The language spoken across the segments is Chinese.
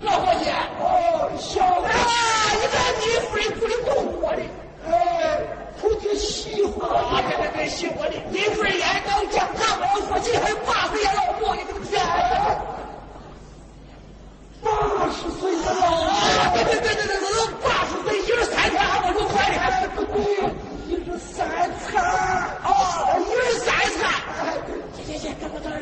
老伙计老伙计老伙你看你一副人模的还有八十岁的老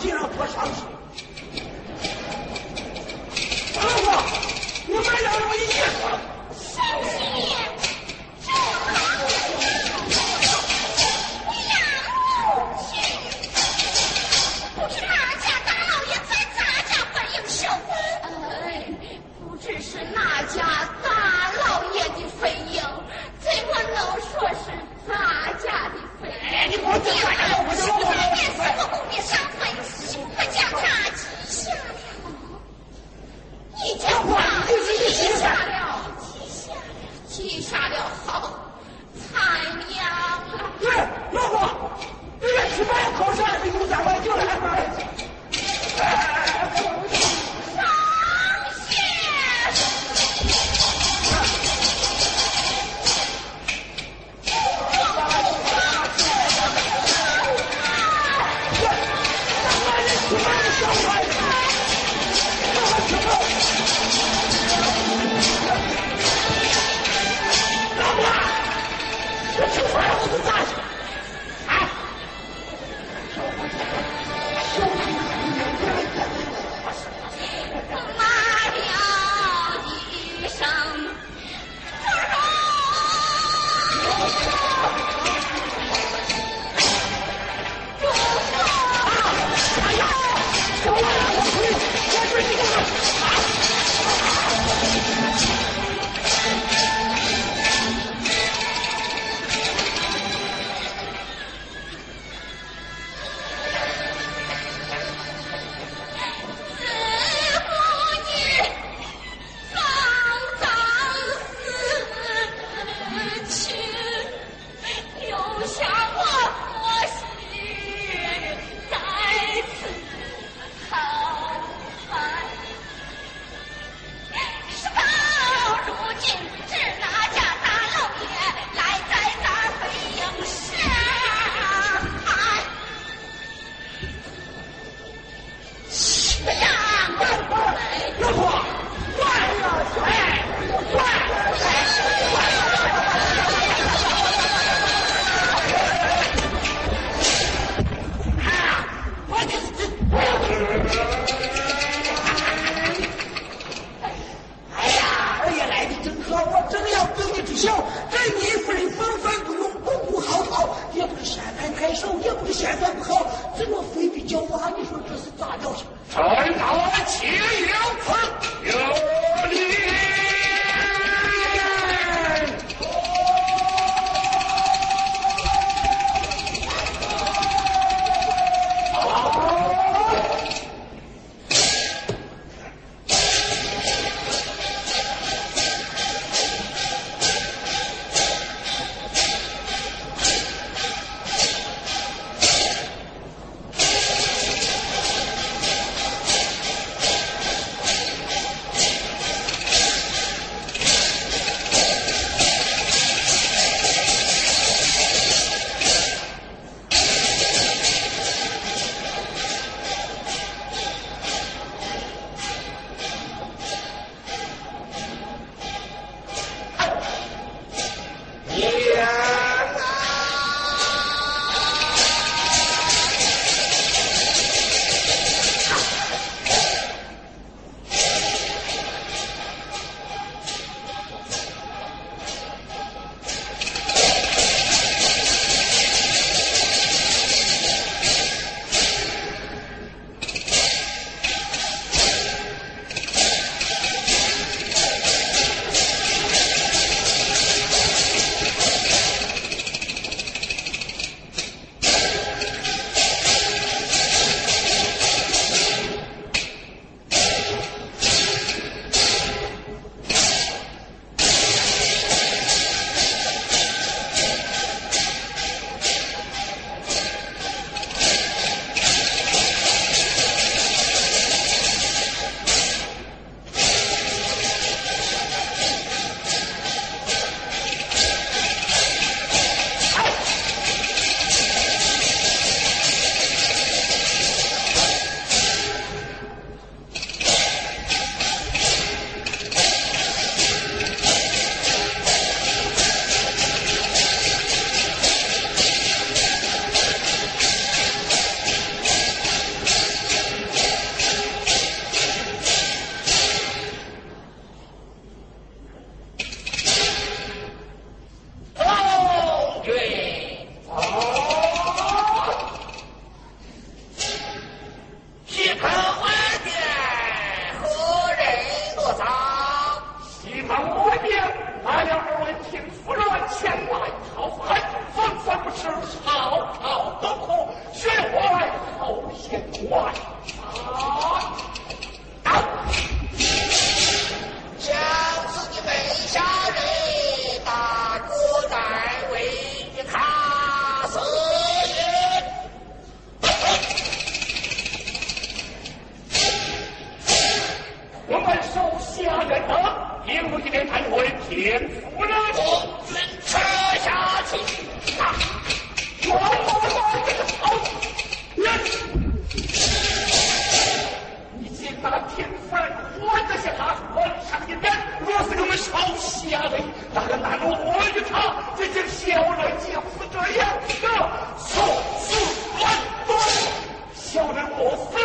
竟然不上去打我笑。这女夫人分纷不用，不顾嚎啕，也不是嫌咱太少，也不是嫌咱不好，怎么非得叫我？你说这是咋叫训？臣等岂有此！我今天看我的天赋呢我是吃下去啊我我我这个人你先把天分还给下他皇上一边我是个没朝下的哪个男人我活着他这些小人就是这样的说小人我死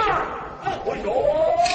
哎呦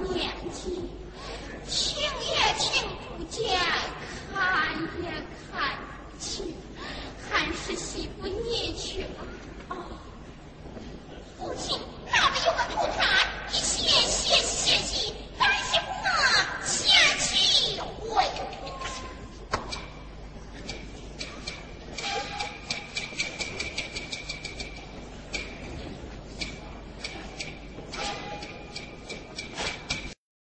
年纪。